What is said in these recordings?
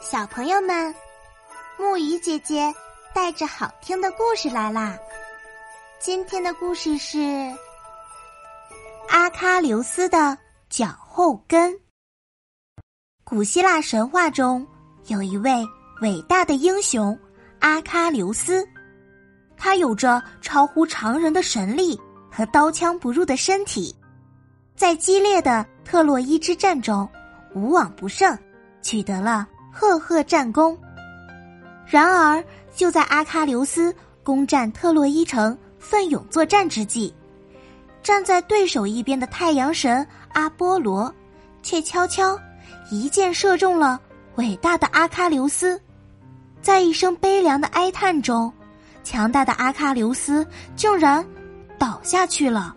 小朋友们，木鱼姐姐带着好听的故事来啦！今天的故事是阿喀琉斯的脚后跟。古希腊神话中有一位伟大的英雄阿喀琉斯，他有着超乎常人的神力和刀枪不入的身体，在激烈的特洛伊之战中无往不胜，取得了。赫赫战功。然而，就在阿喀琉斯攻占特洛伊城、奋勇作战之际，站在对手一边的太阳神阿波罗，却悄悄一箭射中了伟大的阿喀琉斯。在一声悲凉的哀叹中，强大的阿喀琉斯竟然倒下去了。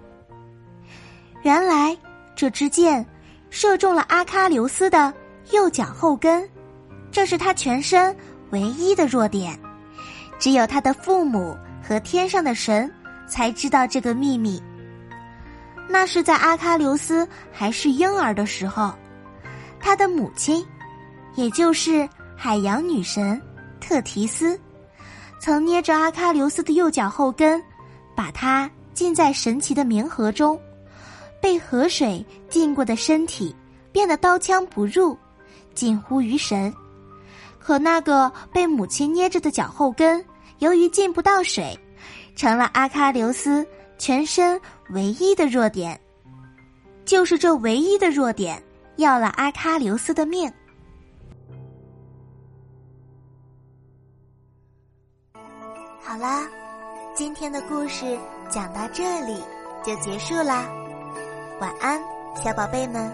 原来，这支箭射中了阿喀琉斯的右脚后跟。这是他全身唯一的弱点，只有他的父母和天上的神才知道这个秘密。那是在阿喀琉斯还是婴儿的时候，他的母亲，也就是海洋女神特提斯，曾捏着阿喀琉斯的右脚后跟，把它浸在神奇的冥河中，被河水浸过的身体变得刀枪不入，近乎于神。可那个被母亲捏着的脚后跟，由于进不到水，成了阿喀琉斯全身唯一的弱点。就是这唯一的弱点，要了阿喀琉斯的命。好啦，今天的故事讲到这里就结束啦。晚安，小宝贝们，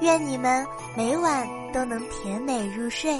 愿你们每晚都能甜美入睡。